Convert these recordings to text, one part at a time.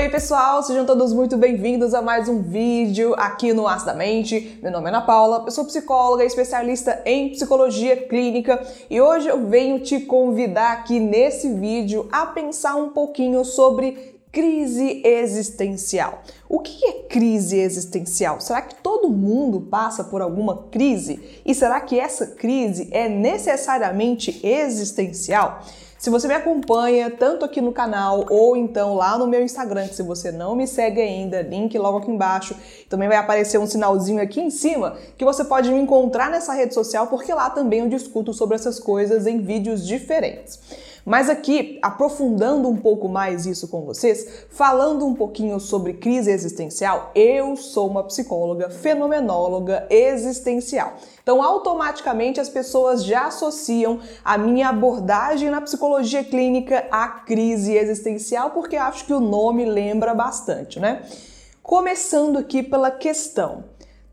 Oi, pessoal, sejam todos muito bem-vindos a mais um vídeo aqui no As da Mente. Meu nome é Ana Paula, eu sou psicóloga, especialista em psicologia clínica e hoje eu venho te convidar aqui nesse vídeo a pensar um pouquinho sobre crise existencial. O que é crise existencial? Será que todo mundo passa por alguma crise? E será que essa crise é necessariamente existencial? Se você me acompanha tanto aqui no canal ou então lá no meu Instagram, que se você não me segue ainda, link logo aqui embaixo, também vai aparecer um sinalzinho aqui em cima que você pode me encontrar nessa rede social, porque lá também eu discuto sobre essas coisas em vídeos diferentes. Mas aqui, aprofundando um pouco mais isso com vocês, falando um pouquinho sobre crise existencial, eu sou uma psicóloga fenomenóloga existencial. Então, automaticamente as pessoas já associam a minha abordagem na psicologia clínica à crise existencial, porque acho que o nome lembra bastante, né? Começando aqui pela questão.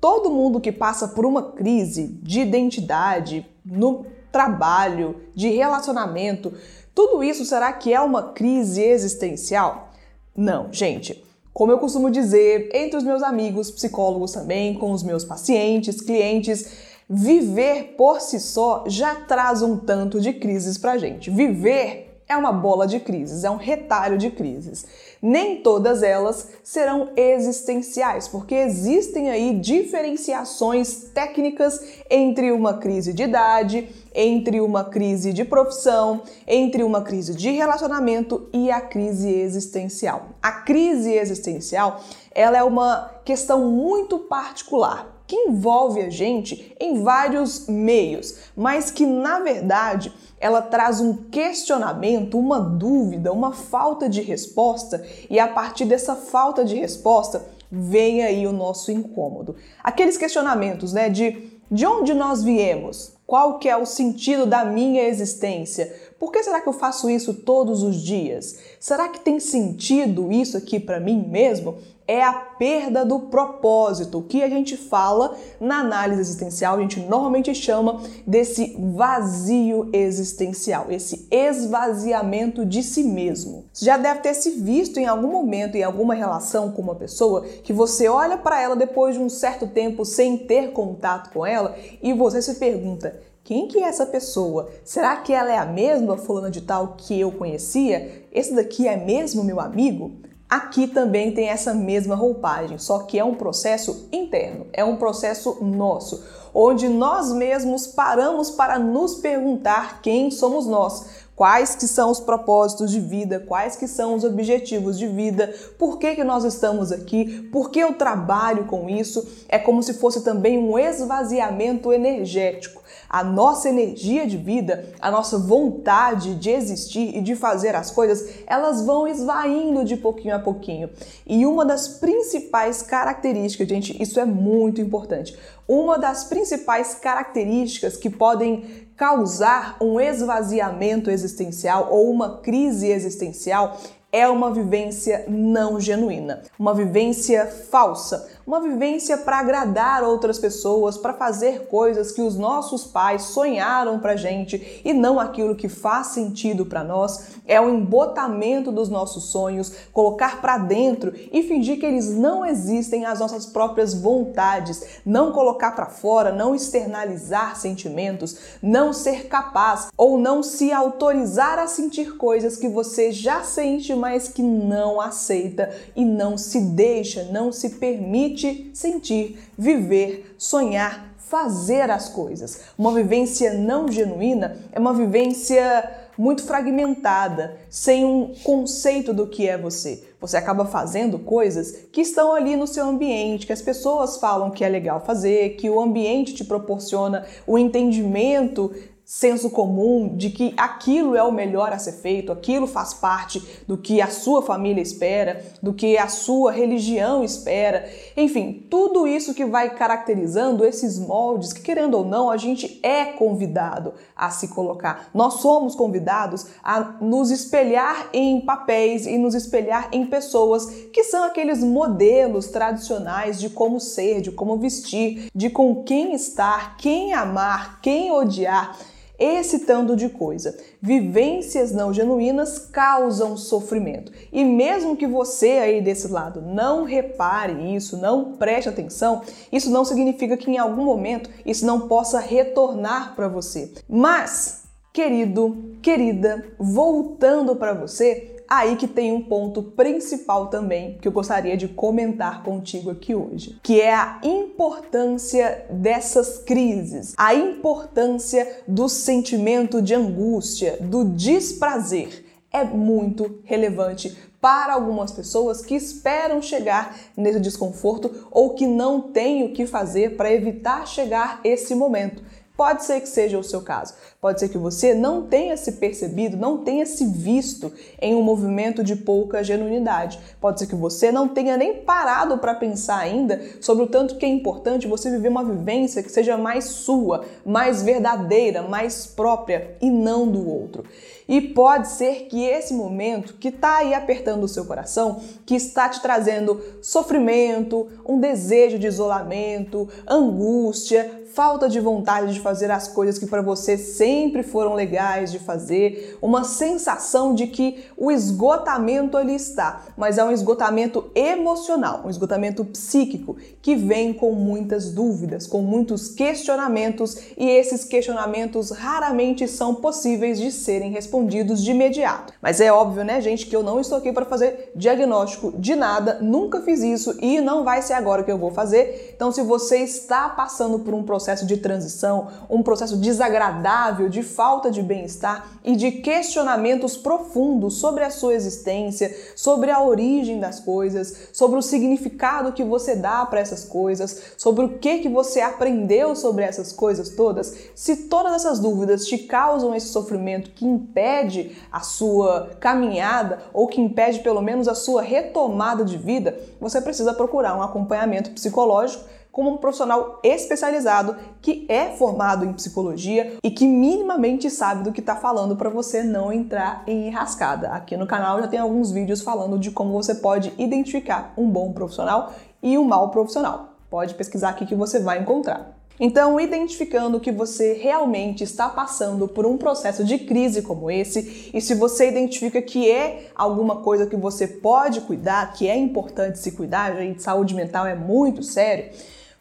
Todo mundo que passa por uma crise de identidade, no trabalho, de relacionamento, tudo isso será que é uma crise existencial? Não, gente. Como eu costumo dizer entre os meus amigos psicólogos também, com os meus pacientes, clientes, viver por si só já traz um tanto de crises pra gente. Viver é uma bola de crises, é um retalho de crises. Nem todas elas serão existenciais, porque existem aí diferenciações técnicas entre uma crise de idade, entre uma crise de profissão, entre uma crise de relacionamento e a crise existencial. A crise existencial, ela é uma questão muito particular que envolve a gente em vários meios, mas que na verdade ela traz um questionamento, uma dúvida, uma falta de resposta, e a partir dessa falta de resposta vem aí o nosso incômodo. Aqueles questionamentos, né, de de onde nós viemos? Qual que é o sentido da minha existência? Por que será que eu faço isso todos os dias? Será que tem sentido isso aqui para mim mesmo? É a perda do propósito, que a gente fala na análise existencial, a gente normalmente chama desse vazio existencial, esse esvaziamento de si mesmo. Você já deve ter se visto em algum momento, em alguma relação com uma pessoa, que você olha para ela depois de um certo tempo sem ter contato com ela e você se pergunta: quem que é essa pessoa? Será que ela é a mesma fulana de tal que eu conhecia? Esse daqui é mesmo meu amigo? Aqui também tem essa mesma roupagem, só que é um processo interno, é um processo nosso, onde nós mesmos paramos para nos perguntar quem somos nós, quais que são os propósitos de vida, quais que são os objetivos de vida, por que, que nós estamos aqui, por que eu trabalho com isso. É como se fosse também um esvaziamento energético. A nossa energia de vida, a nossa vontade de existir e de fazer as coisas, elas vão esvaindo de pouquinho a pouquinho. E uma das principais características, gente, isso é muito importante. Uma das principais características que podem causar um esvaziamento existencial ou uma crise existencial é uma vivência não genuína, uma vivência falsa, uma vivência para agradar outras pessoas, para fazer coisas que os nossos pais sonharam para gente e não aquilo que faz sentido para nós. É o embotamento dos nossos sonhos, colocar para dentro e fingir que eles não existem as nossas próprias vontades, não colocar para fora, não externalizar sentimentos, não ser capaz ou não se autorizar a sentir coisas que você já sente, mas que não aceita e não se deixa, não se permite permite sentir, viver, sonhar, fazer as coisas. Uma vivência não genuína é uma vivência muito fragmentada, sem um conceito do que é você. Você acaba fazendo coisas que estão ali no seu ambiente, que as pessoas falam que é legal fazer, que o ambiente te proporciona o entendimento senso comum de que aquilo é o melhor a ser feito, aquilo faz parte do que a sua família espera, do que a sua religião espera. Enfim, tudo isso que vai caracterizando esses moldes que, querendo ou não, a gente é convidado a se colocar. Nós somos convidados a nos espelhar em papéis e nos espelhar em pessoas que são aqueles modelos tradicionais de como ser, de como vestir, de com quem estar, quem amar, quem odiar. Esse tanto de coisa. Vivências não genuínas causam sofrimento. E mesmo que você aí desse lado não repare isso, não preste atenção, isso não significa que em algum momento isso não possa retornar para você. Mas, querido, querida, voltando para você, aí que tem um ponto principal também que eu gostaria de comentar contigo aqui hoje, que é a importância dessas crises, a importância do sentimento de angústia, do desprazer. É muito relevante para algumas pessoas que esperam chegar nesse desconforto ou que não têm o que fazer para evitar chegar esse momento. Pode ser que seja o seu caso. Pode ser que você não tenha se percebido, não tenha se visto em um movimento de pouca genuinidade. Pode ser que você não tenha nem parado para pensar ainda sobre o tanto que é importante você viver uma vivência que seja mais sua, mais verdadeira, mais própria e não do outro. E pode ser que esse momento que está aí apertando o seu coração, que está te trazendo sofrimento, um desejo de isolamento, angústia, falta de vontade de fazer as coisas que para você sempre foram legais de fazer, uma sensação de que o esgotamento ali está, mas é um esgotamento emocional, um esgotamento psíquico que vem com muitas dúvidas, com muitos questionamentos e esses questionamentos raramente são possíveis de serem respondidos de imediato. Mas é óbvio, né, gente, que eu não estou aqui para fazer diagnóstico de nada, nunca fiz isso e não vai ser agora que eu vou fazer. Então, se você está passando por um processo de transição, um processo desagradável de falta de bem-estar e de questionamentos profundos sobre a sua existência, sobre a origem das coisas, sobre o significado que você dá para essas coisas, sobre o que que você aprendeu sobre essas coisas todas. Se todas essas dúvidas te causam esse sofrimento que impede a sua caminhada ou que impede pelo menos a sua retomada de vida, você precisa procurar um acompanhamento psicológico como um profissional especializado que é formado em psicologia e que minimamente sabe do que está falando para você não entrar em enrascada. Aqui no canal já tem alguns vídeos falando de como você pode identificar um bom profissional e um mau profissional. Pode pesquisar aqui que você vai encontrar. Então, identificando que você realmente está passando por um processo de crise como esse, e se você identifica que é alguma coisa que você pode cuidar, que é importante se cuidar, gente, saúde mental é muito sério,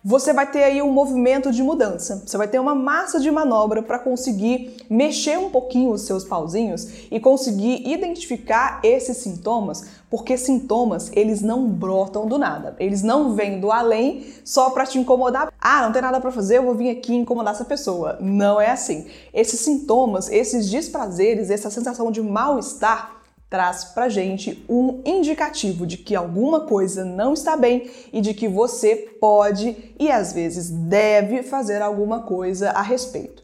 você vai ter aí um movimento de mudança. Você vai ter uma massa de manobra para conseguir mexer um pouquinho os seus pauzinhos e conseguir identificar esses sintomas, porque sintomas, eles não brotam do nada. Eles não vêm do além só para te incomodar. Ah, não tem nada para fazer, eu vou vir aqui incomodar essa pessoa. Não é assim. Esses sintomas, esses desprazeres, essa sensação de mal-estar traz pra gente um indicativo de que alguma coisa não está bem e de que você pode e às vezes deve fazer alguma coisa a respeito.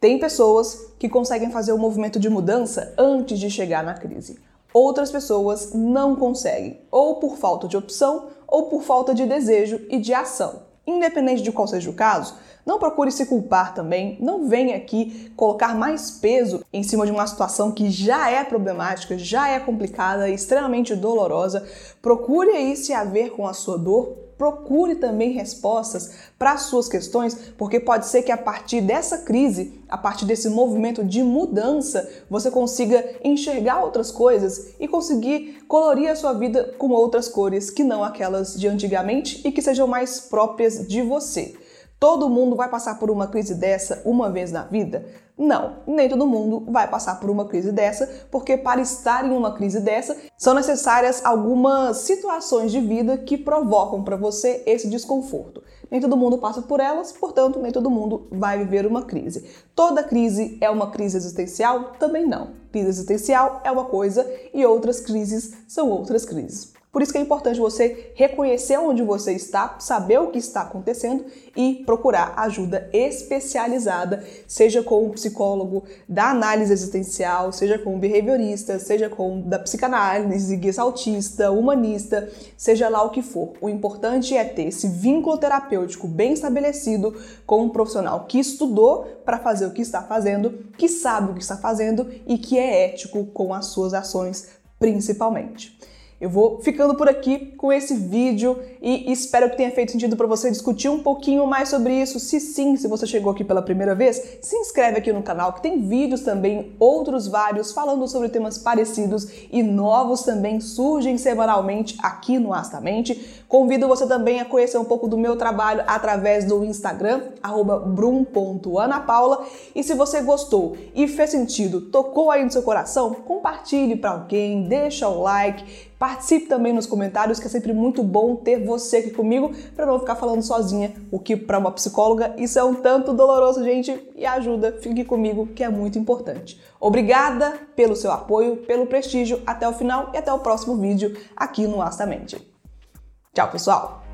Tem pessoas que conseguem fazer o movimento de mudança antes de chegar na crise. Outras pessoas não conseguem, ou por falta de opção ou por falta de desejo e de ação. Independente de qual seja o caso, não procure se culpar também, não venha aqui colocar mais peso em cima de uma situação que já é problemática, já é complicada extremamente dolorosa. Procure aí se haver com a sua dor, procure também respostas para as suas questões, porque pode ser que a partir dessa crise, a partir desse movimento de mudança, você consiga enxergar outras coisas e conseguir colorir a sua vida com outras cores que não aquelas de antigamente e que sejam mais próprias de você. Todo mundo vai passar por uma crise dessa uma vez na vida? Não, nem todo mundo vai passar por uma crise dessa, porque para estar em uma crise dessa são necessárias algumas situações de vida que provocam para você esse desconforto. Nem todo mundo passa por elas, portanto, nem todo mundo vai viver uma crise. Toda crise é uma crise existencial? Também não. Crise existencial é uma coisa e outras crises são outras crises. Por isso que é importante você reconhecer onde você está, saber o que está acontecendo e procurar ajuda especializada, seja com um psicólogo da análise existencial, seja com um behaviorista, seja com da psicanálise, guia autista, humanista, seja lá o que for. O importante é ter esse vínculo terapêutico bem estabelecido com um profissional que estudou para fazer o que está fazendo, que sabe o que está fazendo e que é ético com as suas ações, principalmente. Eu vou ficando por aqui com esse vídeo e espero que tenha feito sentido para você discutir um pouquinho mais sobre isso. Se sim, se você chegou aqui pela primeira vez, se inscreve aqui no canal que tem vídeos também, outros vários, falando sobre temas parecidos e novos também surgem semanalmente aqui no Astamente. Convido você também a conhecer um pouco do meu trabalho através do Instagram, brum.anapaula. E se você gostou e fez sentido, tocou aí no seu coração, compartilhe para alguém, deixa o like, Participe também nos comentários, que é sempre muito bom ter você aqui comigo para não ficar falando sozinha, o que para uma psicóloga isso é um tanto doloroso, gente, e ajuda, fique comigo, que é muito importante. Obrigada pelo seu apoio, pelo prestígio, até o final e até o próximo vídeo aqui no Astamente. Tchau, pessoal!